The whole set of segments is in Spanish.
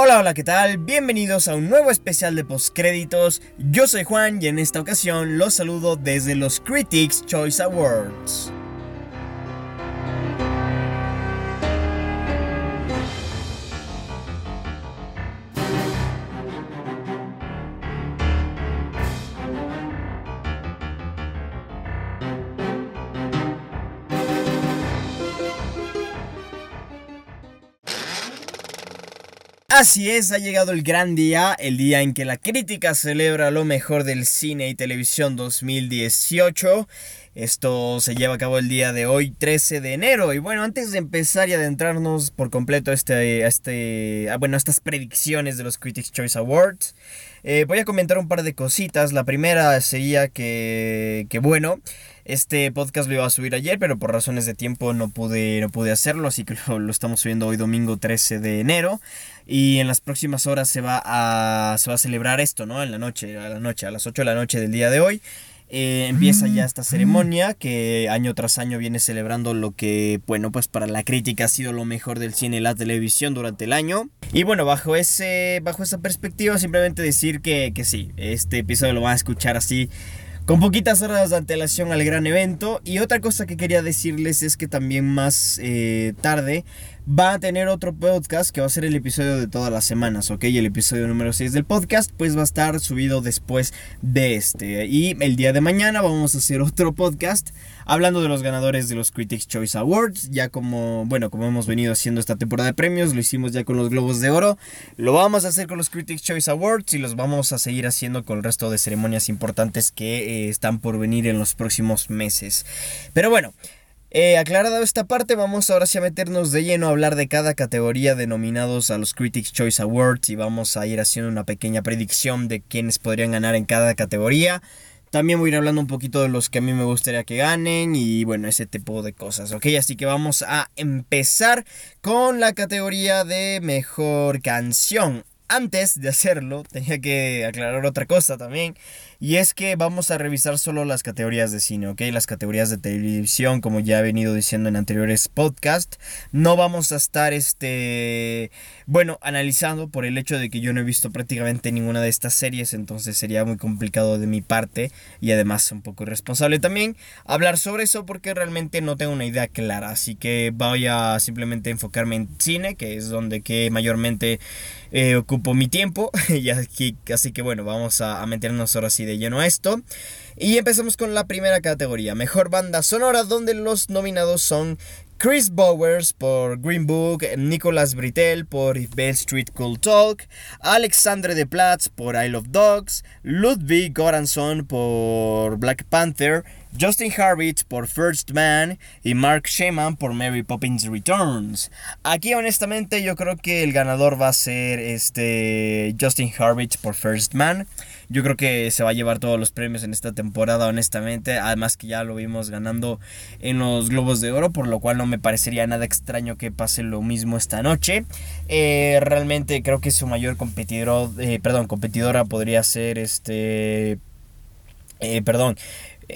Hola, hola, ¿qué tal? Bienvenidos a un nuevo especial de postcréditos. Yo soy Juan y en esta ocasión los saludo desde los Critics Choice Awards. Así es, ha llegado el gran día, el día en que la crítica celebra lo mejor del cine y televisión 2018. Esto se lleva a cabo el día de hoy, 13 de enero. Y bueno, antes de empezar y adentrarnos por completo a, este, este, bueno, estas predicciones de los Critics Choice Awards, eh, voy a comentar un par de cositas. La primera sería que, que bueno, este podcast lo iba a subir ayer, pero por razones de tiempo no pude, no pude hacerlo, así que lo, estamos subiendo hoy domingo 13 de enero. Y en las próximas horas se va a, se va a celebrar esto, ¿no? En la noche, a la noche, a las 8 de la noche del día de hoy. Eh, empieza ya esta ceremonia que año tras año viene celebrando lo que, bueno, pues para la crítica ha sido lo mejor del cine y la televisión durante el año. Y bueno, bajo, ese, bajo esa perspectiva, simplemente decir que, que sí, este episodio lo van a escuchar así con poquitas horas de antelación al gran evento. Y otra cosa que quería decirles es que también más eh, tarde va a tener otro podcast que va a ser el episodio de todas las semanas, ¿ok? El episodio número 6 del podcast pues va a estar subido después de este. Y el día de mañana vamos a hacer otro podcast hablando de los ganadores de los Critics Choice Awards. Ya como, bueno, como hemos venido haciendo esta temporada de premios, lo hicimos ya con los Globos de Oro. Lo vamos a hacer con los Critics Choice Awards y los vamos a seguir haciendo con el resto de ceremonias importantes que eh, están por venir en los próximos meses. Pero bueno. Eh, aclarado esta parte, vamos ahora sí a meternos de lleno a hablar de cada categoría de nominados a los Critics Choice Awards y vamos a ir haciendo una pequeña predicción de quiénes podrían ganar en cada categoría. También voy a ir hablando un poquito de los que a mí me gustaría que ganen y bueno, ese tipo de cosas, ¿ok? Así que vamos a empezar con la categoría de mejor canción. Antes de hacerlo, tenía que aclarar otra cosa también. Y es que vamos a revisar solo las categorías de cine, ¿ok? Las categorías de televisión, como ya he venido diciendo en anteriores podcasts. No vamos a estar, este, bueno, analizando por el hecho de que yo no he visto prácticamente ninguna de estas series, entonces sería muy complicado de mi parte y además un poco irresponsable también hablar sobre eso porque realmente no tengo una idea clara. Así que voy a simplemente enfocarme en cine, que es donde que mayormente eh, ocupo mi tiempo. y así que bueno, vamos a meternos ahora sí de lleno a esto. Y empezamos con la primera categoría, mejor banda sonora, donde los nominados son Chris Bowers por Green Book, Nicolas Britell por If Bell Street Cool Talk, Alexandre de Platz por I Love Dogs, Ludwig Goranson por Black Panther, Justin Harvitz por First Man y Mark Sheman por Mary Poppins Returns. Aquí honestamente yo creo que el ganador va a ser este Justin Harvitz por First Man. Yo creo que se va a llevar todos los premios en esta temporada, honestamente. Además que ya lo vimos ganando en los Globos de Oro, por lo cual no me parecería nada extraño que pase lo mismo esta noche. Eh, realmente creo que su mayor competidor, eh, perdón, competidora podría ser este... Eh, perdón,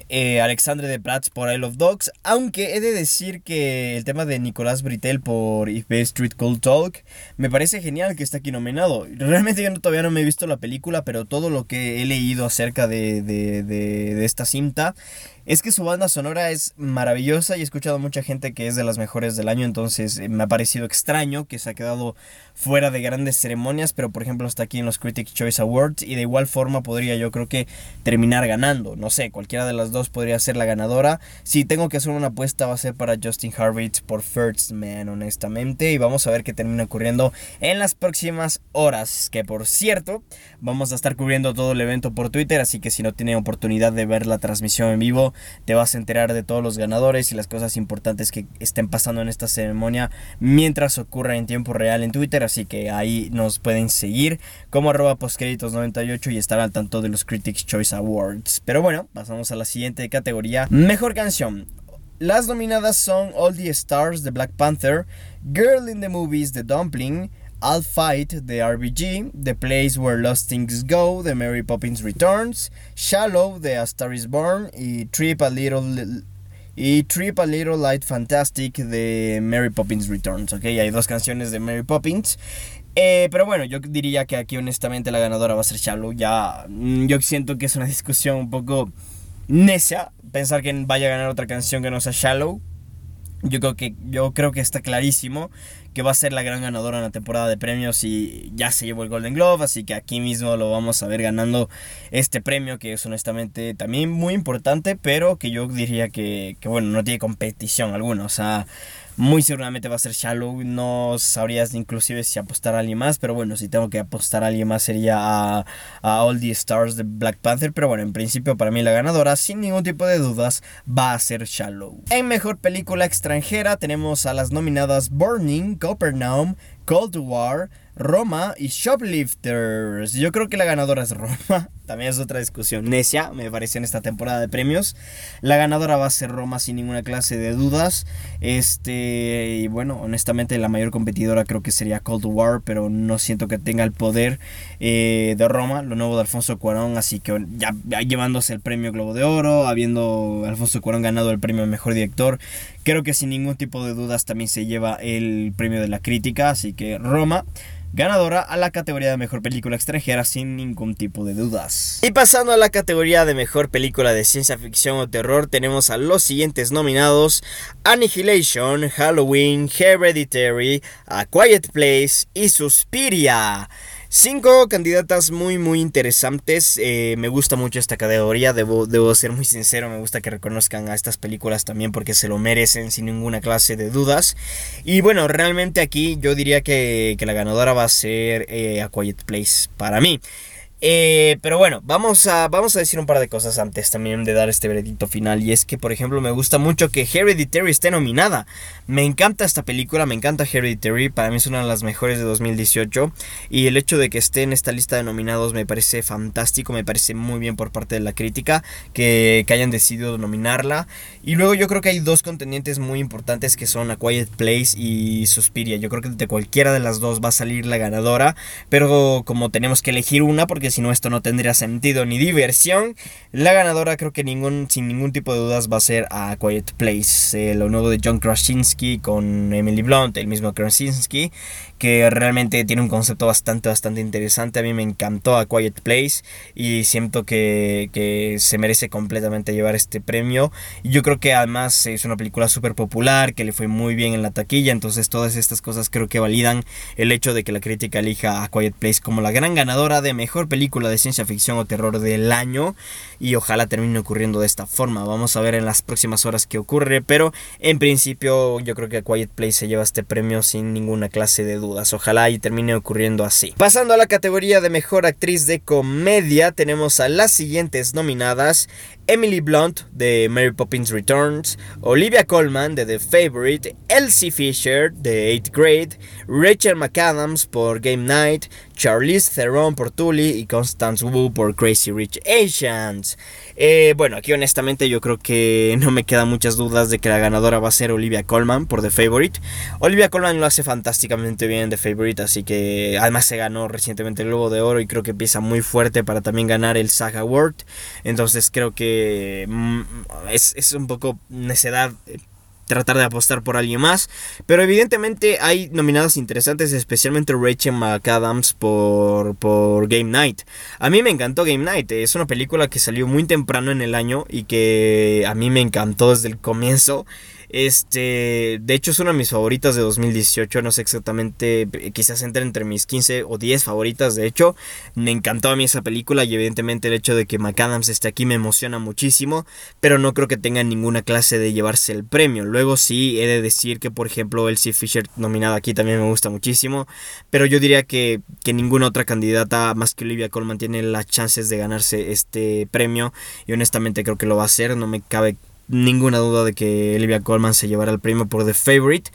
eh, Alexandre de Prats por Isle of Dogs. Aunque he de decir que el tema de Nicolás Britel por If Bay Street Cold Talk me parece genial que está aquí nominado. Realmente yo todavía no me he visto la película, pero todo lo que he leído acerca de, de, de esta cinta es que su banda sonora es maravillosa y he escuchado a mucha gente que es de las mejores del año, entonces eh, me ha parecido extraño que se ha quedado fuera de grandes ceremonias, pero por ejemplo está aquí en los Critics Choice Awards y de igual forma podría yo creo que terminar ganando, no sé, cualquiera de las dos podría ser la ganadora. Si tengo que hacer una apuesta va a ser para Justin Harvitz por First Man, honestamente, y vamos a ver qué termina ocurriendo en las próximas horas, que por cierto, vamos a estar cubriendo todo el evento por Twitter, así que si no tienen oportunidad de ver la transmisión en vivo, te vas a enterar de todos los ganadores y las cosas importantes que estén pasando en esta ceremonia mientras ocurra en tiempo real en Twitter, así que ahí nos pueden seguir como arroba postcréditos98 y estar al tanto de los Critics Choice Awards. Pero bueno, pasamos a la siguiente categoría, mejor canción. Las nominadas son All the Stars de Black Panther, Girl in the Movies de Dumpling, I'll Fight the RBG, The Place Where Lost Things Go The Mary Poppins Returns, Shallow The A Star Is Born y Trip a Little y Trip a Little Light Fantastic de Mary Poppins Returns, ok, hay dos canciones de Mary Poppins Eh, pero bueno, yo diría que aquí honestamente la ganadora va a ser Shallow. Ya, mm, yo siento que es una discusión un poco necia pensar que vaya a ganar otra canción que no sea Shallow. Yo creo que, yo creo que está clarísimo que va a ser la gran ganadora en la temporada de premios y ya se llevó el Golden Glove, así que aquí mismo lo vamos a ver ganando este premio que es honestamente también muy importante, pero que yo diría que, que bueno, no tiene competición alguna, o sea, muy seguramente va a ser Shallow. No sabrías inclusive si apostar a alguien más. Pero bueno, si tengo que apostar a alguien más sería a, a All the Stars de Black Panther. Pero bueno, en principio para mí la ganadora, sin ningún tipo de dudas, va a ser Shallow. En mejor película extranjera tenemos a las nominadas Burning, Capernaum, Cold War, Roma y Shoplifters. Yo creo que la ganadora es Roma. También es otra discusión necia, me parece, en esta temporada de premios. La ganadora va a ser Roma sin ninguna clase de dudas. Este, y bueno, honestamente la mayor competidora creo que sería Cold War, pero no siento que tenga el poder eh, de Roma, lo nuevo de Alfonso Cuarón. Así que ya, llevándose el premio Globo de Oro, habiendo Alfonso Cuarón ganado el premio Mejor Director, creo que sin ningún tipo de dudas también se lleva el premio de la crítica. Así que Roma ganadora a la categoría de mejor película extranjera sin ningún tipo de dudas. Y pasando a la categoría de mejor película de ciencia ficción o terror, tenemos a los siguientes nominados: Annihilation, Halloween, Hereditary, A Quiet Place y Suspiria. Cinco candidatas muy muy interesantes. Eh, me gusta mucho esta categoría. Debo, debo ser muy sincero. Me gusta que reconozcan a estas películas también porque se lo merecen sin ninguna clase de dudas. Y bueno, realmente aquí yo diría que, la ganadora va a ser eh, A Quiet Place para mí. Eh, pero bueno, vamos a, vamos a decir un par de cosas antes también de dar este veredicto final. Y es que, por ejemplo, me gusta mucho que Hereditary esté nominada. Me encanta esta película, me encanta Hereditary. Para mí es una de las mejores de 2018. Y el hecho de que esté en esta lista de nominados me parece fantástico. Me parece muy bien por parte de la crítica que, que hayan decidido nominarla. Y luego yo creo que hay dos contendientes muy importantes que son A Quiet Place y Suspiria. Yo creo que de cualquiera de las dos va a salir la ganadora. Pero como tenemos que elegir una, porque si no esto no tendría sentido ni diversión. La ganadora creo que ningún, sin ningún tipo de dudas va a ser a Quiet Place, lo nuevo de John Krasinski con Emily Blunt, el mismo Krasinski, que realmente tiene un concepto bastante, bastante interesante. A mí me encantó a Quiet Place y siento que, que se merece completamente llevar este premio. Yo creo que además es una película súper popular, que le fue muy bien en la taquilla, entonces todas estas cosas creo que validan el hecho de que la crítica elija a Quiet Place como la gran ganadora de mejor película de ciencia ficción o terror del año y ojalá termine ocurriendo de esta forma. Vamos a ver en las próximas horas qué ocurre, pero en principio yo creo que a Quiet Place se lleva este premio sin ninguna clase de duda. Ojalá y termine ocurriendo así. Pasando a la categoría de mejor actriz de comedia, tenemos a las siguientes nominadas. Emily Blunt de Mary Poppins Returns, Olivia Colman de The Favorite, Elsie Fisher de 8th Grade, Rachel McAdams por Game Night, Charlize Theron por Tully y Constance Wu por Crazy Rich Asians. Eh, bueno, aquí honestamente yo creo que no me quedan muchas dudas de que la ganadora va a ser Olivia Colman por The Favorite. Olivia Colman lo hace fantásticamente bien en The Favorite, así que además se ganó recientemente el Globo de Oro y creo que empieza muy fuerte para también ganar el SAG Award. Entonces creo que mm, es, es un poco necedad eh, tratar de apostar por alguien más. Pero evidentemente hay nominadas interesantes, especialmente Rachel McAdams por, por Game Night. A mí me encantó Game Night, es una película que salió muy temprano en el año y que a mí me encantó desde el comienzo. Este, de hecho es una de mis favoritas de 2018, no sé exactamente, quizás entre entre mis 15 o 10 favoritas, de hecho, me encantó a mí esa película y evidentemente el hecho de que McAdams esté aquí me emociona muchísimo, pero no creo que tenga ninguna clase de llevarse el premio. Luego sí he de decir que por ejemplo Elsie Fisher nominada aquí también me gusta muchísimo, pero yo diría que, que ninguna otra candidata más que Olivia Colman tiene las chances de ganarse este premio y honestamente creo que lo va a hacer, no me cabe ninguna duda de que Olivia Colman se llevará el premio por The Favorite.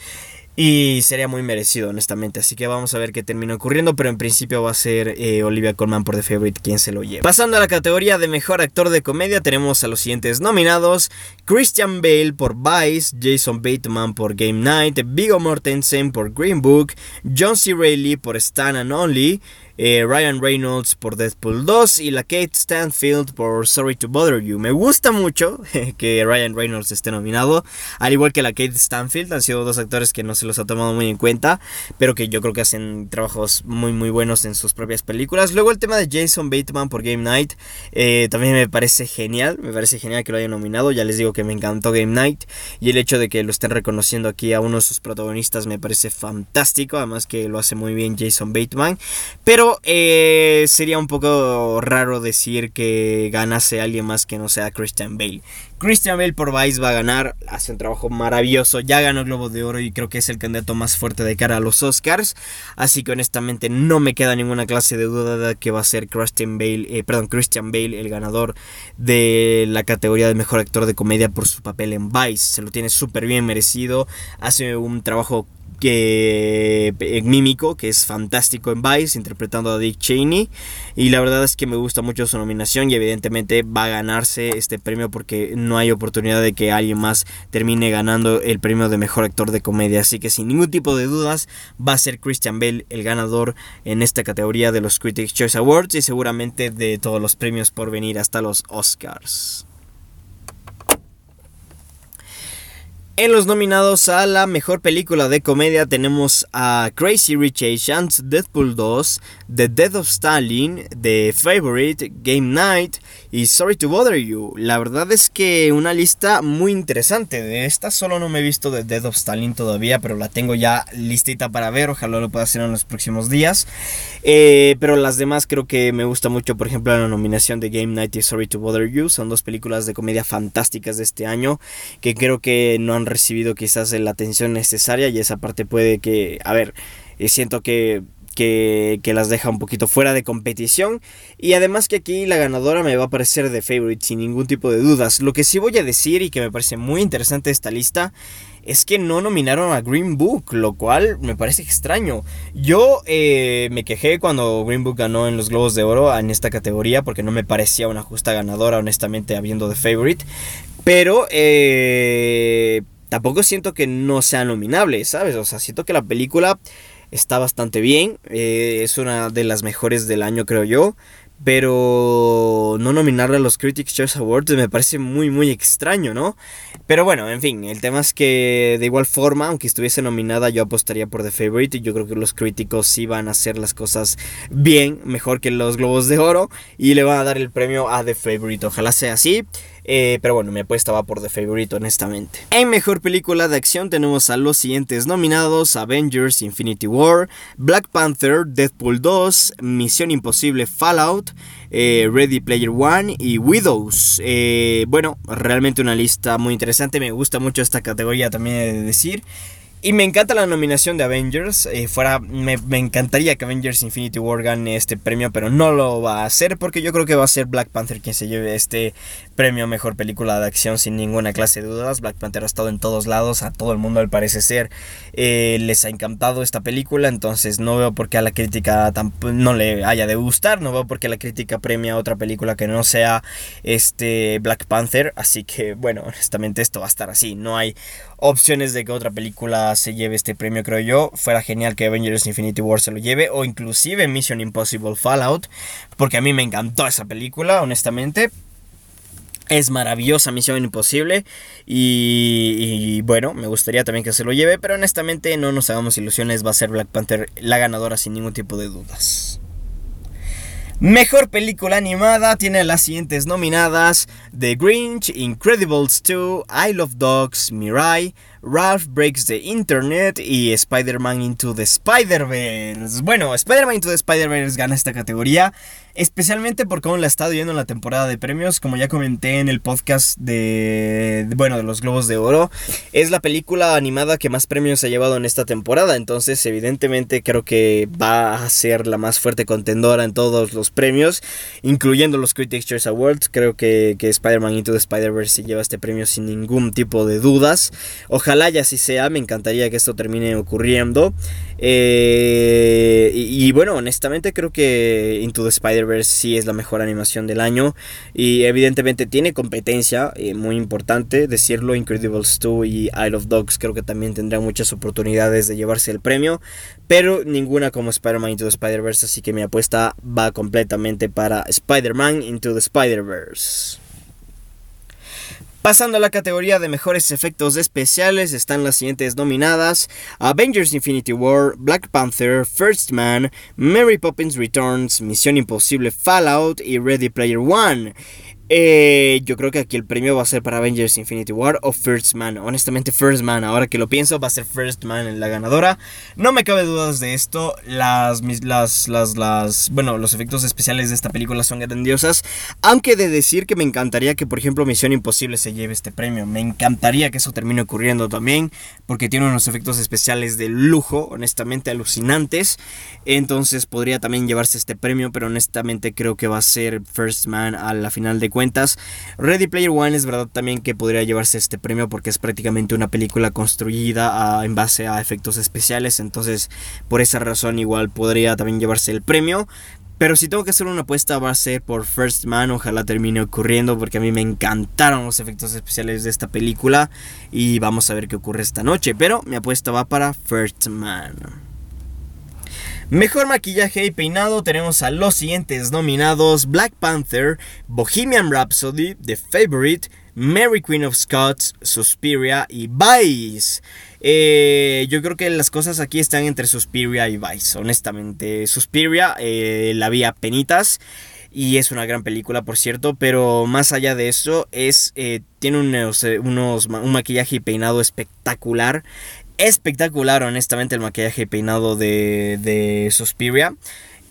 Y sería muy merecido, honestamente. Así que vamos a ver qué termina ocurriendo. Pero en principio va a ser eh, Olivia Colman por The Favorite quien se lo lleva. Pasando a la categoría de mejor actor de comedia, tenemos a los siguientes nominados: Christian Bale por Vice, Jason Bateman por Game Night, Viggo Mortensen por Green Book, John C. Reilly por Stan and Only, eh, Ryan Reynolds por Deadpool 2 y la Kate Stanfield por Sorry to Bother You. Me gusta mucho que Ryan Reynolds esté nominado, al igual que la Kate Stanfield. Han sido dos actores que no se los ha tomado muy en cuenta, pero que yo creo que hacen trabajos muy muy buenos en sus propias películas. Luego el tema de Jason Bateman por Game Night eh, también me parece genial, me parece genial que lo hayan nominado. Ya les digo que me encantó Game Night y el hecho de que lo estén reconociendo aquí a uno de sus protagonistas me parece fantástico, además que lo hace muy bien Jason Bateman. Pero eh, sería un poco raro decir que ganase alguien más que no sea Christian Bale. Christian Bale por Vice va a ganar, hace un trabajo maravilloso, ya ganó Globo de Oro y creo que es el candidato más fuerte de cara a los Oscars, así que honestamente no me queda ninguna clase de duda de que va a ser Christian Bale, eh, perdón, Christian Bale el ganador de la categoría de mejor actor de comedia por su papel en Vice, se lo tiene súper bien merecido, hace un trabajo que eh, mímico, que es fantástico en Vice, interpretando a Dick Cheney. Y la verdad es que me gusta mucho su nominación y evidentemente va a ganarse este premio porque no hay oportunidad de que alguien más termine ganando el premio de mejor actor de comedia. Así que sin ningún tipo de dudas va a ser Christian Bale el ganador en esta categoría de los Critics Choice Awards y seguramente de todos los premios por venir hasta los Oscars. En los nominados a la mejor película de comedia tenemos a Crazy Rich Asians, Deadpool 2, The Death of Stalin, The Favorite, Game Night y Sorry to Bother You. La verdad es que una lista muy interesante. De esta solo no me he visto The Death of Stalin todavía, pero la tengo ya listita para ver. Ojalá lo pueda hacer en los próximos días. Eh, pero las demás creo que me gusta mucho. Por ejemplo, la nominación de Game Night y Sorry to Bother You. Son dos películas de comedia fantásticas de este año que creo que no han recibido quizás la atención necesaria y esa parte puede que, a ver, eh, siento que que, las deja un poquito fuera de competición. Y además que aquí la ganadora me va a parecer de favorite sin ningún tipo de dudas. Lo que sí voy a decir y que me parece muy interesante esta lista es que no nominaron a Green Book, lo cual me parece extraño. Yo eh, me quejé cuando Green Book ganó en los Globos de Oro en esta categoría porque no me parecía una justa ganadora, honestamente, habiendo de favorite. Pero eh, tampoco siento que no sea nominable, ¿sabes? O sea, siento que la película está bastante bien. Eh, es una de las mejores del año, creo yo. Pero no nominarla a los Critics' Choice Awards me parece muy, muy extraño, ¿no? Pero bueno, en fin, el tema es que de igual forma, aunque estuviese nominada, yo apostaría por The Favorite. Y yo creo que los críticos sí van a hacer las cosas bien, mejor que los Globos de Oro. Y le van a dar el premio a The Favorite. Ojalá sea así. Eh, pero bueno, mi apuesta va por The Favorite, honestamente. En mejor película de acción tenemos a los siguientes nominados: Avengers Infinity War, Black Panther, Deadpool 2, Misión Imposible Fallout. Eh, Ready Player One y Widows. Eh, bueno, realmente una lista muy interesante. Me gusta mucho esta categoría también de decir. Y me encanta la nominación de Avengers. Fuera, me, encantaría que Avengers Infinity War gane este premio, pero no lo va a hacer porque yo creo que va a ser Black Panther quien se lleve este premio a mejor película de acción sin ninguna clase de dudas. Black Panther ha estado en todos lados, a todo el mundo al parece ser eh, les ha encantado esta película, entonces no veo por qué a la crítica no le haya de gustar, no veo por qué la crítica premia a otra película que no sea este Black Panther, así que bueno, honestamente esto va a estar así, no hay opciones de que otra película se lleve este premio, creo yo. Fuera genial que Avengers Infinity War se lo lleve, o inclusive Mission Impossible Fallout, porque a mí me encantó esa película, honestamente. Es maravillosa Misión Imposible y, bueno, me gustaría también que se lo lleve, pero honestamente no nos hagamos ilusiones, va a ser Black Panther la ganadora sin ningún tipo de dudas. Mejor película animada tiene las siguientes nominadas: The Grinch, Incredibles 2, I Love Dogs, Mirai, Ralph Breaks the Internet y Spider-Man Into the Spider-Verse. Bueno, Spider-Man Into the Spider-Verse gana esta categoría especialmente por cómo la ha estado yendo en la temporada de premios, como ya comenté en el podcast de, bueno, de los Globos de Oro, es la película animada que más premios ha llevado en esta temporada, entonces evidentemente creo que va a ser la más fuerte contendora en todos los premios, incluyendo los Critics Awards, creo que, que Spider-Man Into the Spider-Verse se lleva este premio sin ningún tipo de dudas. Ojalá ya así sea, me encantaría que esto termine ocurriendo. Eh, y, bueno, honestamente creo que Into the Spider-Verse sí es la mejor animación del año. Y evidentemente tiene competencia, eh, muy importante decirlo. Incredibles 2 y Isle of Dogs creo que también tendrán muchas oportunidades de llevarse el premio. Pero ninguna como Spider-Man Into the Spider-Verse. Así que mi apuesta va completamente para Spider-Man Into the Spider-Verse. Pasando a la categoría de mejores efectos especiales están las siguientes nominadas: Avengers Infinity War, Black Panther, First Man, Mary Poppins Returns, Misión Imposible Fallout y Ready Player One. Eh, yo creo que aquí el premio va a ser para Avengers Infinity War o First Man. Honestamente, First Man, ahora que lo pienso, va a ser First Man en la ganadora. No me cabe dudas de esto. Las, las, las, las, bueno, los efectos especiales de esta película son grandiosas. Aunque de decir que me encantaría que, por ejemplo, Misión Imposible se lleve este premio. Me encantaría que eso termine ocurriendo también. Porque tiene unos efectos especiales de lujo, honestamente alucinantes. Entonces podría también llevarse este premio. Pero honestamente creo que va a ser First Man a la final de cuentas. Ready Player One es verdad también que podría llevarse este premio porque es prácticamente una película construida en base a efectos especiales. Entonces, por esa razón, igual podría también llevarse el premio. Pero si tengo que hacer una apuesta va a ser por First Man, ojalá termine ocurriendo porque a mí me encantaron los efectos especiales de esta película y vamos a ver qué ocurre esta noche. Pero mi apuesta va para First Man. Mejor maquillaje y peinado tenemos a los siguientes nominados: Black Panther, Bohemian Rhapsody, The Favorite, Mary Queen of Scots, Suspiria y Vice. Eh, yo creo que las cosas aquí están entre Suspiria y Vice, honestamente. Suspiria eh, la vi a penitas y es una gran película, por cierto, pero más allá de eso, es, eh, tiene unos, un maquillaje y peinado espectacular espectacular, honestamente, el maquillaje peinado de, de Suspiria.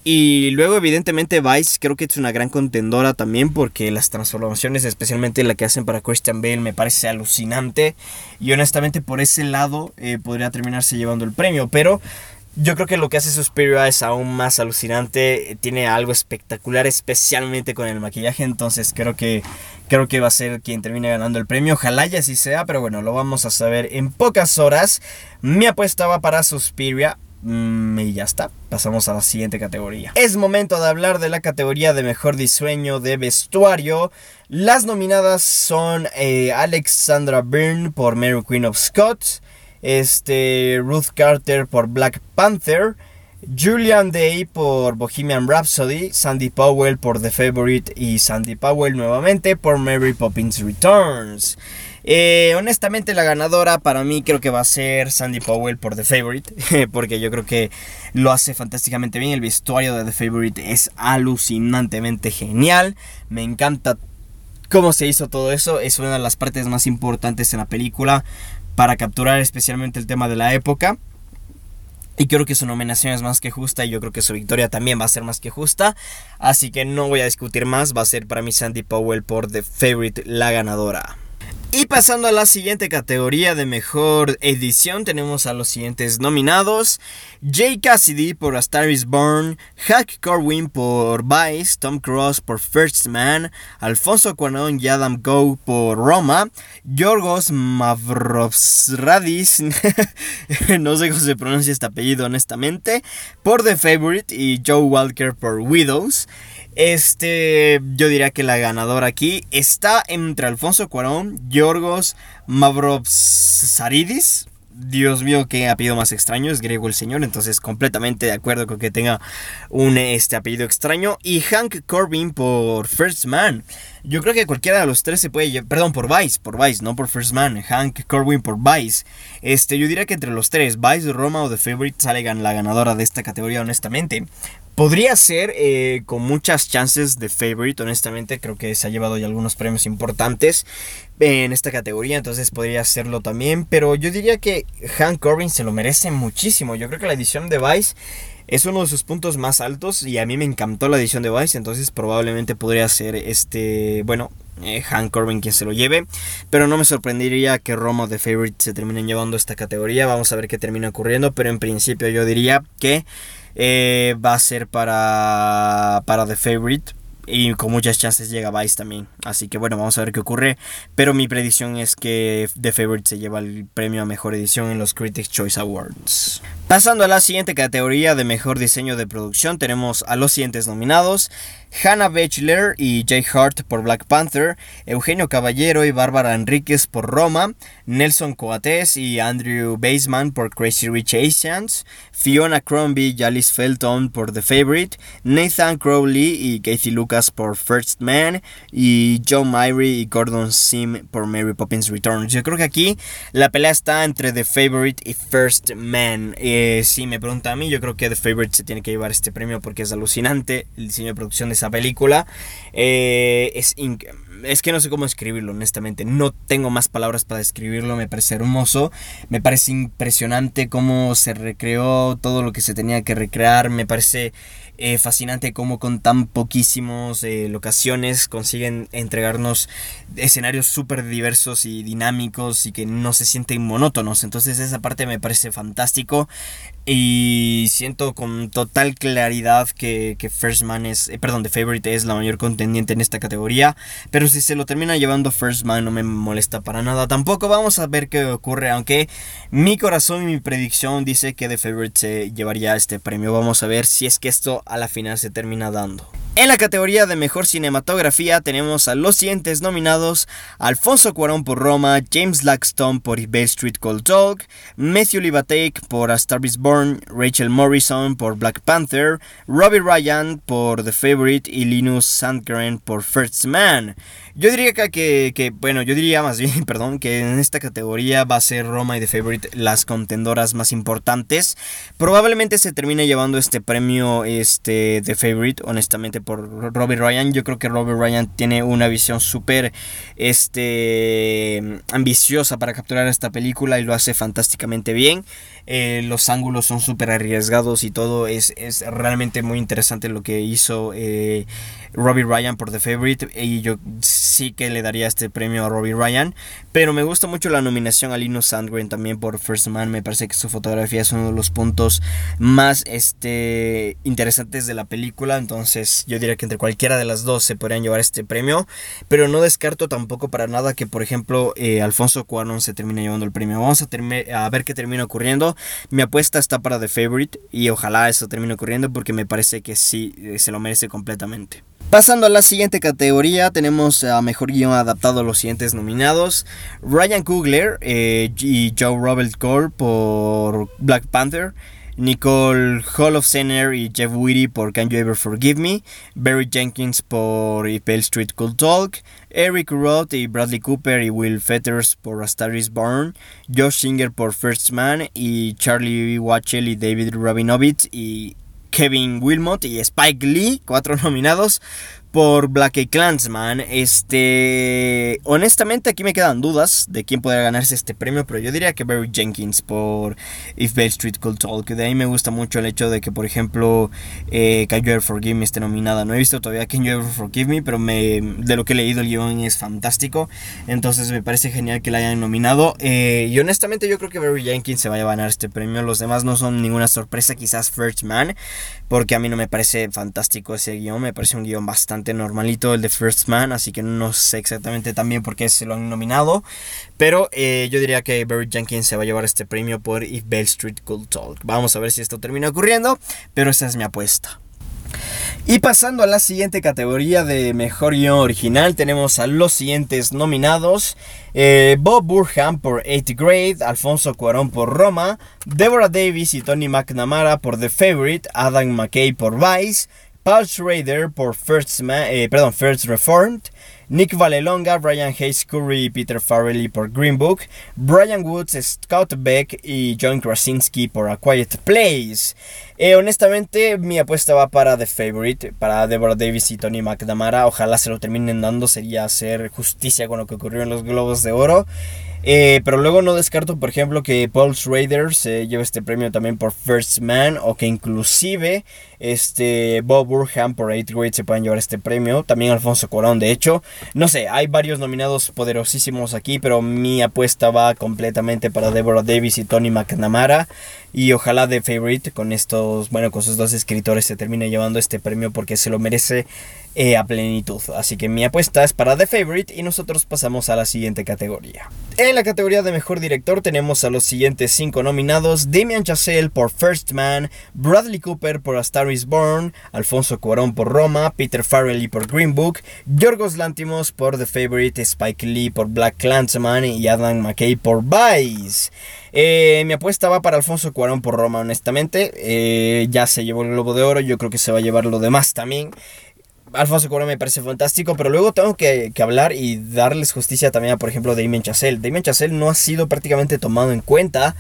Y luego, evidentemente, Vice creo que es una gran contendora también porque las transformaciones, especialmente la que hacen para Christian Bale, me parece alucinante. Y honestamente, por ese lado, eh, podría terminarse llevando el premio. Pero yo creo que lo que hace Suspiria es aún más alucinante. Tiene algo espectacular, especialmente con el maquillaje. Entonces creo que, creo que va a ser quien termine ganando el premio. Ojalá ya así sea, pero bueno, lo vamos a saber en pocas horas. Mi apuesta va para Suspiria. Mm, y ya está, pasamos a la siguiente categoría. Es momento de hablar de la categoría de mejor diseño de vestuario. Las nominadas son eh, Alexandra Byrne por Mary Queen of Scots este, Ruth Carter por Black Panther, Julian Day por Bohemian Rhapsody, Sandy Powell por The Favorite y Sandy Powell nuevamente por Mary Poppins Returns. Eh, honestamente la ganadora para mí creo que va a ser Sandy Powell por The Favorite, porque yo creo que lo hace fantásticamente bien, el vestuario de The Favorite es alucinantemente genial, me encanta cómo se hizo todo eso, es una de las partes más importantes en la película, para capturar especialmente el tema de la época. Y creo que su nominación es más que justa y yo creo que su victoria también va a ser más que justa. Así que no voy a discutir más, va a ser para mí Sandy Powell por The Favorite la ganadora. Y pasando a la siguiente categoría de mejor edición, tenemos a los siguientes nominados: Jay Cassidy por A Star is Born, Hack Corwin por Vice, Tom Cruise por First Man, Alfonso Cuarón y Adam Go por Roma, Yorgos Mavrovsradis, no sé cómo se pronuncia este apellido honestamente, por The Favorite y Joe Walker por Widows. Este, yo diría que la ganadora aquí está entre Alfonso Cuarón, Yorgos Mavrovsaridis. Dios mío, qué apellido más extraño, es griego el señor, entonces completamente de acuerdo con que tenga un este apellido extraño. Y Hank Corbin por First Man. Yo creo que cualquiera de los tres se puede llevar, perdón, por Vice, por Vice, no por First Man. Hank Corbin por Vice. Este, yo diría que entre los tres, Vice, Roma o The Favorite, sale la ganadora de esta categoría, honestamente. Podría ser eh, con muchas chances de favorite, honestamente. Creo que se ha llevado ya algunos premios importantes en esta categoría, entonces podría hacerlo también. Pero yo diría que Hank Corbin se lo merece muchísimo. Yo creo que la edición de Vice es uno de sus puntos más altos y a mí me encantó la edición de Vice, entonces probablemente podría ser este, bueno, eh, Hank Corbin quien se lo lleve. Pero no me sorprendería que Roma de Favorite se terminen llevando esta categoría. Vamos a ver qué termina ocurriendo, pero en principio yo diría que eh, va a ser para, para The Favorite. y con muchas chances llega Vice también. Así que bueno, vamos a ver qué ocurre. Pero mi predicción es que The Favorite se lleva el premio a mejor edición en los Critics Choice Awards. Pasando a la siguiente categoría de mejor diseño de producción, tenemos a los siguientes nominados. Hannah Bachler y Jay Hart por Black Panther, Eugenio Caballero y Bárbara Enríquez por Roma, Nelson Coates y Andrew Baseman por Crazy Rich Asians, Fiona Crombie y Alice Felton por The Favorite, Nathan Crowley y Casey Lucas por First Man y Joe Myrie y Gordon Sim por Mary Poppins Returns. Yo creo que aquí la pelea está entre The Favorite y First Man. Eh, si me pregunta a mí, yo creo que The Favorite se tiene que llevar este premio porque es alucinante el diseño de producción de esa película. Eh, es, es que no sé cómo escribirlo, honestamente. No tengo más palabras para describirlo. Me parece hermoso. Me parece impresionante cómo se recreó todo lo que se tenía que recrear. Me parece eh, fascinante cómo con tan poquísimos eh, locaciones consiguen entregarnos escenarios súper diversos y dinámicos y que no se sienten monótonos. Entonces esa parte me parece fantástico y siento con total claridad que, First Man es, eh, perdón, The Favorite es la mayor contendiente en esta categoría. Pero si se lo termina llevando First Man no me molesta para nada. Tampoco vamos a ver qué ocurre, aunque mi corazón y mi predicción dice que The Favorite se llevaría este premio. Vamos a ver si es que esto a la final se termina dando. En la categoría de mejor cinematografía tenemos a los siguientes nominados: Alfonso Cuarón por Roma, James Laxton por Bay Street Cold Dog, Matthew Libatique por A Star Is Born, Rachel Morrison por Black Panther, Robbie Ryan por The Favorite y Linus Sandgren por First Man. Yo diría que, que, bueno, yo diría más bien, perdón, que en esta categoría va a ser Roma y The Favorite las contendoras más importantes. Probablemente se termine llevando este premio, este, The Favorite, honestamente, por Robbie Ryan. Yo creo que Robbie Ryan tiene una visión súper, este, ambiciosa para capturar esta película y lo hace fantásticamente bien. Eh, los ángulos son súper arriesgados y todo es, es, realmente muy interesante lo que hizo eh, Robbie Ryan por The Favorite y yo sí que le daría este premio a Robbie Ryan. Pero me gusta mucho la nominación a Linus Sandgren también por First Man. Me parece que su fotografía es uno de los puntos más este, interesantes de la película. Entonces yo diría que entre cualquiera de las dos se podrían llevar este premio. Pero no descarto tampoco para nada que por ejemplo eh, Alfonso Cuarón se termine llevando el premio. Vamos a, a ver qué termina ocurriendo. Mi apuesta está para The Favorite y ojalá eso termine ocurriendo porque me parece que sí eh, se lo merece completamente. Pasando a la siguiente categoría, tenemos a Mejor Guión Adaptado a los siguientes nominados. Ryan Coogler eh, y Joe Robert Cole por Black Panther. Nicole Center y Jeff Whitty por Can You Ever Forgive Me. Barry Jenkins por Pale Street Cool Talk. Eric Roth y Bradley Cooper y Will Fetters por A Star Is Born. Josh Singer por First Man. Y Charlie Watchell y David Rabinovich y Kevin Wilmot y Spike Lee, cuatro nominados por Black Clansman. Este, honestamente aquí me quedan dudas de quién podría ganarse este premio, pero yo diría que Barry Jenkins por If Bell Street Could Talk. De ahí me gusta mucho el hecho de que, por ejemplo, eh, Can You Ever Forgive Me esté nominada. No he visto todavía Can You Ever Forgive Me, pero de lo que he leído el guion es fantástico. Entonces me parece genial que la hayan nominado. Eh, y honestamente yo creo que Barry Jenkins se vaya a ganar este premio. Los demás no son ninguna sorpresa, quizás First Man, porque a mí no me parece fantástico ese guion. Me parece un guion bastante normalito el de First Man, así que no sé exactamente también por qué se lo han nominado. Pero eh, yo diría que Barry Jenkins se va a llevar este premio por If Bell Street Could Talk. Vamos a ver si esto termina ocurriendo, pero esa es mi apuesta. Y pasando a la siguiente categoría de mejor guion original, tenemos a los siguientes nominados: eh, Bob Burham por 8 Grade, Alfonso Cuarón por Roma, Deborah Davis y Tony McNamara por The Favorite, Adam McKay por Vice, Paul Schrader por First, eh, perdón, First Reformed, Nick Valelonga, Brian Hayes Curry y Peter Farrelly por Green Book, Brian Woods, Scott Beck y John Krasinski por A Quiet Place. Eh, honestamente, mi apuesta va para The Favorite, para Deborah Davis y Tony McNamara. Ojalá se lo terminen dando, sería hacer justicia con lo que ocurrió en los Globos de Oro. Eh, pero luego no descarto, por ejemplo, que Paul Schrader se lleve este premio también por First Man o que inclusive este Bob Burham por 8 Grade se puedan llevar este premio. También Alfonso Corón, de hecho. No sé, hay varios nominados poderosísimos aquí, pero mi apuesta va completamente para Deborah Davis y Tony McNamara. Y ojalá The Favorite con estos, bueno, con sus dos escritores se termine llevando este premio porque se lo merece eh, a plenitud. Así que mi apuesta es para The Favorite y nosotros pasamos a la siguiente categoría. En la categoría de mejor director tenemos a los siguientes cinco nominados: Damien Chazelle por First Man, Bradley Cooper por A Star Is Born, Alfonso Cuarón por Roma, Peter Farrelly por Green Book, Yorgos Lantimos por The Favorite, Spike Lee por Black Clansman y Adam McKay por Vice. Eh, mi apuesta va para Alfonso Cuarón por Roma, honestamente. Eh, ya se llevó el Globo de Oro, yo creo que se va a llevar lo demás también. Alfonso Cuarón me parece fantástico, pero luego tengo que, hablar y darles justicia también a, por ejemplo, Damien Chazelle. Damien Chazelle no ha sido prácticamente tomado en cuenta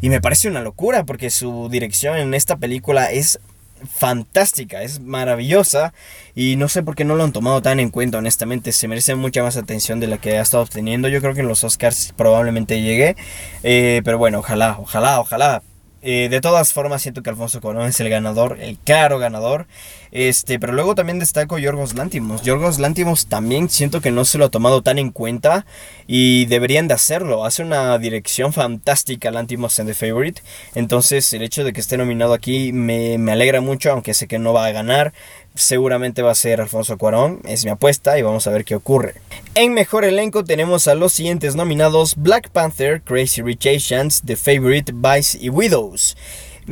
y me parece una locura porque su dirección en esta película es fantástica, es maravillosa y no sé por qué no lo han tomado tan en cuenta, honestamente, se merece mucha más atención de la que ha estado obteniendo, yo creo que en los Oscars probablemente llegue, eh, pero bueno, ojalá, ojalá, ojalá, eh, de todas formas, siento que Alfonso Cuarón es el ganador, el claro ganador. Este, pero luego también destaco Yorgos Lantimos. Yorgos Lantimos también siento que no se lo ha tomado tan en cuenta y deberían de hacerlo. Hace una dirección fantástica Lantimos en The Favorite. Entonces, el hecho de que esté nominado aquí me, me alegra mucho, aunque sé que no va a ganar seguramente va a ser Alfonso Cuarón, es mi apuesta y vamos a ver qué ocurre. En mejor elenco tenemos a los siguientes nominados: Black Panther, Crazy Rich Asians, The Favorite, Vice y Widows.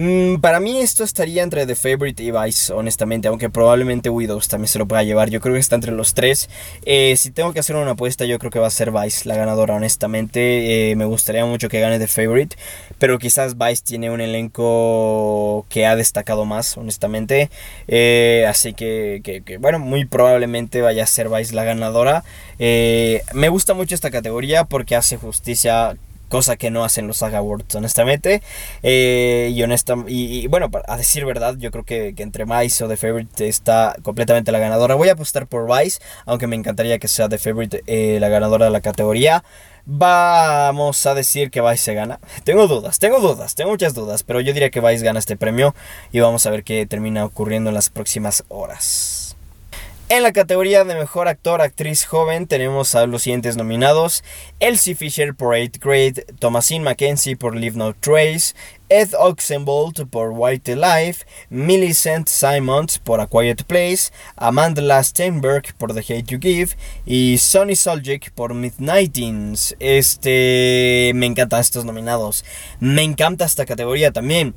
Mm, para mí esto estaría entre The Favorite y Vice, honestamente, aunque probablemente Widows también se lo pueda llevar. Yo creo que está entre los tres. Eh, si tengo que hacer una apuesta, yo creo que va a ser Vice la ganadora, honestamente. Eh, me gustaría mucho que gane The Favorite, pero quizás Vice tiene un elenco que ha destacado más, honestamente. Eh, así que, que, bueno, muy probablemente vaya a ser Vice la ganadora. me gusta mucho esta categoría porque hace justicia cosa que no hacen los Saga Awards, honestamente. Eh, y, honesta, y, bueno, a decir verdad, yo creo que, entre Vice o The Favorite está completamente la ganadora. Voy a apostar por Vice, aunque me encantaría que sea The Favorite eh, la ganadora de la categoría. Vamos a decir que Vice se gana. Tengo dudas, tengo dudas, tengo muchas dudas, pero yo diría que Vice gana este premio y vamos a ver qué termina ocurriendo en las próximas horas. En la categoría de mejor actor, actriz joven, tenemos a los siguientes nominados: Elsie Fisher por 8th Grade, Thomasine Mackenzie por Leave No Trace, Ed Oxenbolt por White Life, Millicent Simons por A Quiet Place, Amanda Steinberg por The Hate You Give y Sonny Soljic por Midnightings. Este. Me encantan estos nominados. Me encanta esta categoría también.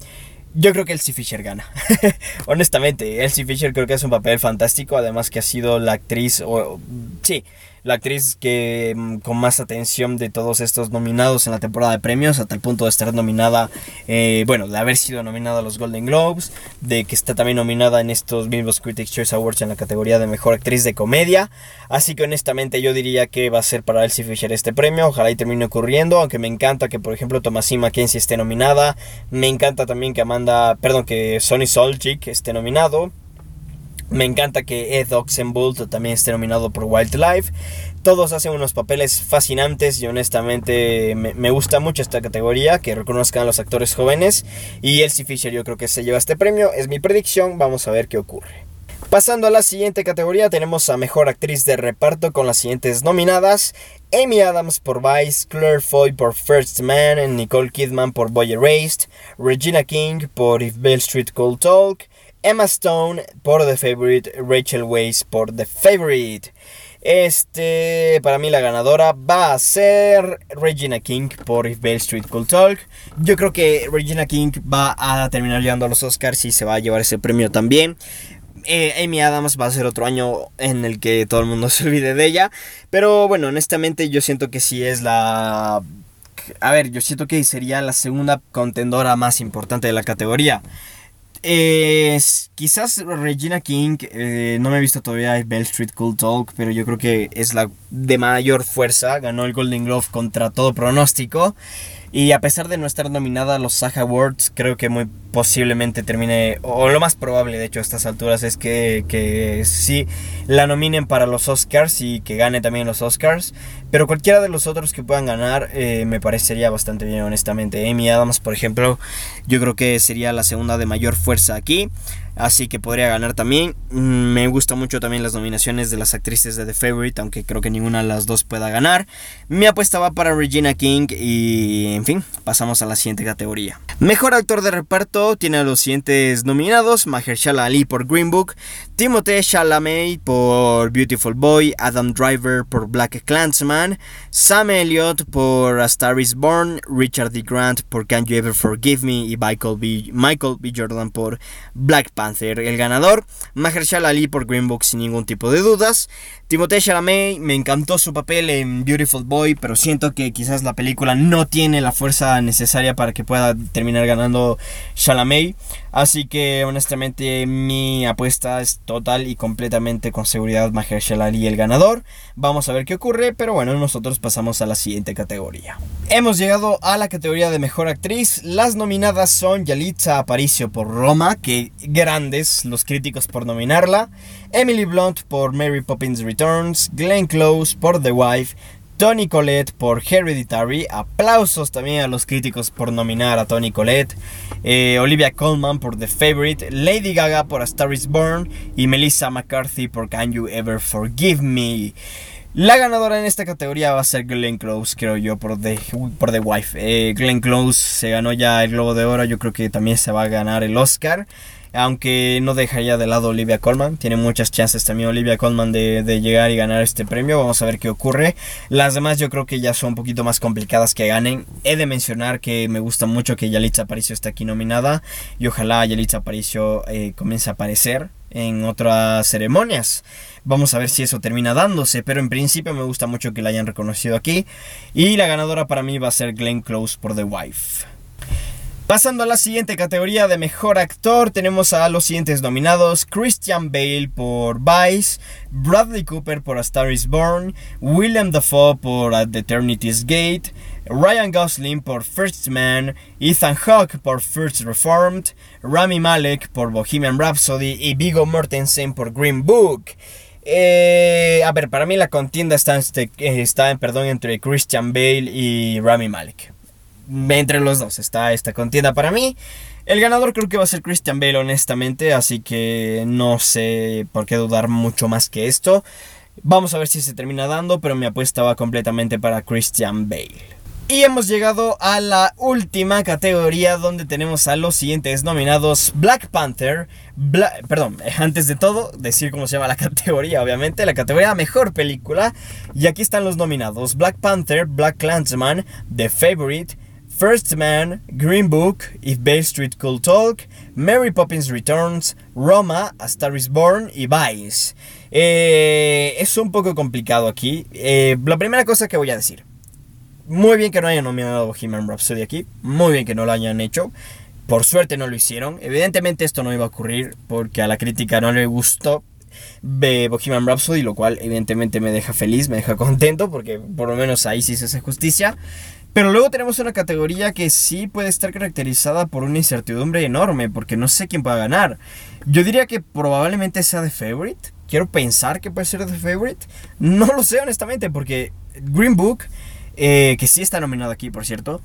Yo creo que Elsie Fisher gana. Honestamente, Elsie Fisher creo que es un papel fantástico. Además que ha sido la actriz, o, sí, la actriz que mm, con más atención de todos estos nominados en la temporada de premios, hasta el punto de estar nominada, eh, bueno, de haber sido nominada a los Golden Globes, de que está también nominada en estos mismos Critics Choice Awards en la categoría de Mejor Actriz de Comedia. Así que honestamente yo diría que va a ser para Elsie Fisher este premio, ojalá y termine ocurriendo, aunque me encanta que por ejemplo Thomasine Mackenzie esté nominada, me encanta también que Amanda, perdón, que Sonny Soljic esté nominado. Me encanta que Ed Oxenbolt también esté nominado por Wildlife. Todos hacen unos papeles fascinantes y honestamente me, gusta mucho esta categoría, que reconozcan a los actores jóvenes. Y Elsie Fisher yo creo que se lleva este premio, es mi predicción, vamos a ver qué ocurre. Pasando a la siguiente categoría tenemos a Mejor Actriz de Reparto con las siguientes nominadas. Amy Adams por Vice, Claire Foy por First Man, Nicole Kidman por Boy Erased, Regina King por If Bell Street Cold Talk, Emma Stone por The Favorite, Rachel Weisz por The Favorite. Este, para mí la ganadora va a ser Regina King por If Bell Street Could Talk. Yo creo que Regina King va a terminar llegando a los Oscars y se va a llevar ese premio también. Eh, Amy Adams va a ser otro año en el que todo el mundo se olvide de ella. Pero bueno, honestamente yo siento que sí es la... A ver, yo siento que sería la segunda contendora más importante de la categoría. Es quizás Regina King, eh, no me he visto todavía Bell Street Cool Talk, pero yo creo que es la de mayor fuerza. Ganó el Golden Glove contra todo pronóstico. Y a pesar de no estar nominada a los SAG Awards, creo que muy posiblemente termine, o lo más probable de hecho a estas alturas es que, que sí la nominen para los Oscars y que gane también los Oscars. Pero cualquiera de los otros que puedan ganar eh, me parecería bastante bien, honestamente. Amy Adams, por ejemplo, yo creo que sería la segunda de mayor fuerza aquí. Así que podría ganar también. Mm, me gustan mucho también las nominaciones de las actrices de The Favorite, aunque creo que ninguna de las dos pueda ganar. Mi apuesta va para Regina King y, en fin, pasamos a la siguiente categoría. Mejor actor de reparto tiene a los siguientes nominados: Mahershala Ali por Green Book, Timothée Chalamet por Beautiful Boy, Adam Driver por Black Clansman, Sam Elliott por A Star Is Born, Richard D. Grant por Can You Ever Forgive Me y Michael B. Michael B. Jordan por Black Panther. El ganador, Mahershala Ali por Green Book sin ningún tipo de dudas. Timothée Chalamet, me encantó su papel en Beautiful Boy, pero siento que quizás la película no tiene la fuerza necesaria para que pueda terminar ganando Chalamet. Así que honestamente mi apuesta es total y completamente con seguridad Mahershala Ali el ganador. Vamos a ver qué ocurre, pero bueno, nosotros pasamos a la siguiente categoría. Hemos llegado a la categoría de mejor actriz. Las nominadas son Yalitza Aparicio por Roma, que grandes los críticos por nominarla. Emily Blunt por Mary Poppins Returns, Glenn Close por The Wife, Tony Collette por Hereditary, aplausos también a los críticos por nominar a Tony Collette, eh, Olivia Colman por The Favorite, Lady Gaga por A Star Is Born. Y Melissa McCarthy por Can You Ever Forgive Me. La ganadora en esta categoría va a ser Glenn Close, creo yo, por The, por The Wife. Eh, Glenn Close se ganó ya el Globo de Oro, yo creo que también se va a ganar el Oscar aunque no dejaría de lado Olivia Colman. Tiene muchas chances también Olivia Colman de, llegar y ganar este premio. Vamos a ver qué ocurre. Las demás yo creo que ya son un poquito más complicadas que ganen. He de mencionar que me gusta mucho que Yalitza Aparicio esté aquí nominada y ojalá Yalitza Aparicio eh, comience a aparecer en otras ceremonias. Vamos a ver si eso termina dándose, pero en principio me gusta mucho que la hayan reconocido aquí. Y la ganadora para mí va a ser Glenn Close por The Wife. Pasando a la siguiente categoría de mejor actor, tenemos a los siguientes nominados: Christian Bale por Vice, Bradley Cooper por A Star is Born, William Dafoe por The Eternity's Gate, Ryan Gosling por First Man, Ethan Hawke por First Reformed, Rami Malek por Bohemian Rhapsody y Vigo Mortensen por Green Book. Eh, a ver, para mí la contienda está, este, está perdón, entre Christian Bale y Rami Malek entre los dos está esta contienda para mí. El ganador creo que va a ser Christian Bale, honestamente, así que no sé por qué dudar mucho más que esto. Vamos a ver si se termina dando, pero mi apuesta va completamente para Christian Bale. Y hemos llegado a la última categoría donde tenemos a los siguientes nominados Black Panther, perdón, antes de todo decir cómo se llama la categoría, obviamente, la categoría Mejor Película. Y aquí están los nominados Black Panther, Black Clansman, The Favorite, First Man, Green Book, If Bay Street Could Talk, Mary Poppins Returns, Roma, A Star is Born y Vice. Eh, es un poco complicado aquí. Eh, la primera cosa que voy a decir. Muy bien que no hayan nominado a Bohemian Rhapsody aquí. Muy bien que no lo hayan hecho. Por suerte no lo hicieron. Evidentemente esto no iba a ocurrir porque a la crítica no le gustó Bohemian Rhapsody, lo cual evidentemente me deja feliz, me deja contento porque por lo menos ahí sí se hace justicia. Pero luego tenemos una categoría que sí puede estar caracterizada por una incertidumbre enorme, porque no sé quién va a ganar. Yo diría que probablemente sea The Favorite. Quiero pensar que puede ser The Favorite. No lo sé honestamente, porque Green Book, eh, que sí está nominado aquí, por cierto,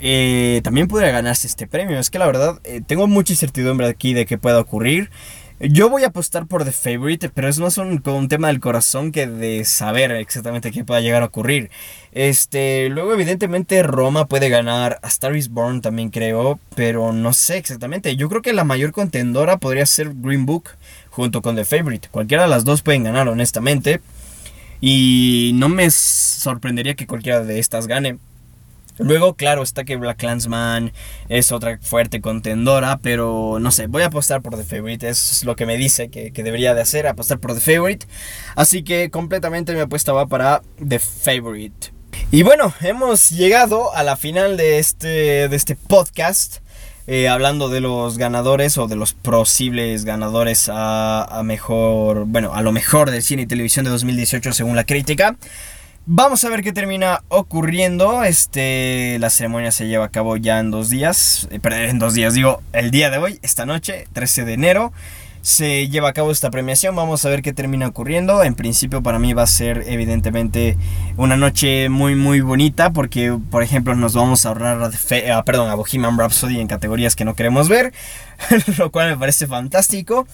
eh, también podría ganarse este premio. Es que la verdad, eh, tengo mucha incertidumbre aquí de que pueda ocurrir. Yo voy a apostar por The Favorite, pero es más un, un tema del corazón que de saber exactamente qué pueda llegar a ocurrir. Este, luego evidentemente Roma puede ganar, a Star Born también creo, pero no sé exactamente. Yo creo que la mayor contendora podría ser Green Book junto con The Favorite. Cualquiera de las dos pueden ganar, honestamente. Y no me sorprendería que cualquiera de estas gane. Luego, claro, está que Black Clansman es otra fuerte contendora, pero no sé, voy a apostar por The Favorite, es lo que me dice que, debería de hacer, apostar por The Favorite. Así que completamente mi apuesta va para The Favorite. Y bueno, hemos llegado a la final de este, de este podcast. Eh, hablando de los ganadores o de los posibles ganadores a, a, mejor, bueno, a lo mejor del cine y televisión de 2018 según la crítica. Vamos a ver qué termina ocurriendo. Este, la ceremonia se lleva a cabo ya en dos días. Eh, en dos días, digo, el día de hoy, esta noche, 13 de enero. se lleva a cabo esta premiación. Vamos a ver qué termina ocurriendo. En principio para mí va a ser evidentemente una noche muy muy bonita porque por ejemplo nos vamos a ahorrar a, perdón, a Bohemian Rhapsody en categorías que no queremos ver, lo cual me parece fantástico.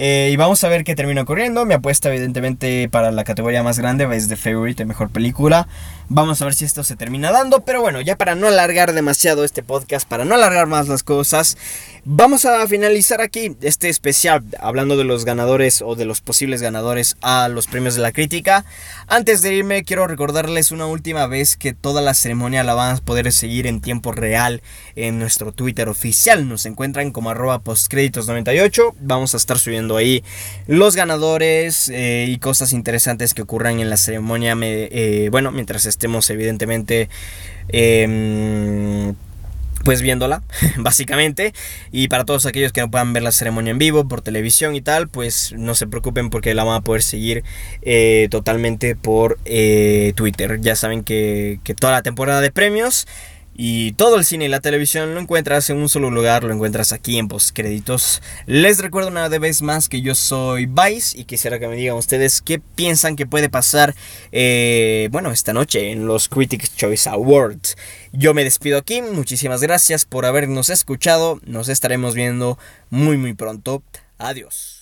Eh, y vamos a ver qué termina ocurriendo. Mi apuesta, evidentemente, para la categoría más grande es de Favorite, mejor película. Vamos a ver si esto se termina dando. Pero bueno, ya para no alargar demasiado este podcast, para no alargar más las cosas, vamos a finalizar aquí este especial hablando de los ganadores o de los posibles ganadores a los premios de la crítica. Antes de irme, quiero recordarles una última vez que toda la ceremonia la van a poder seguir en tiempo real en nuestro Twitter oficial. Nos encuentran como arroba postcréditos98. Vamos a estar subiendo ahí los ganadores eh, y cosas interesantes que ocurran en la ceremonia. Eh, bueno, mientras estemos evidentemente... Em, pues viéndola, básicamente. Y para todos aquellos que no puedan ver la ceremonia en vivo por televisión y tal, pues no se preocupen porque la van a poder seguir eh, totalmente por Twitter. Ya saben que, que toda la temporada de premios y todo el cine y la televisión lo encuentras en un solo lugar, lo encuentras aquí en Postcréditos. Les recuerdo una vez más que yo soy Vice y quisiera que me digan ustedes qué piensan que puede pasar, eh, bueno, esta noche en los Critics Choice Awards. Yo me despido aquí, muchísimas gracias por habernos escuchado, nos estaremos viendo muy muy pronto. Adiós.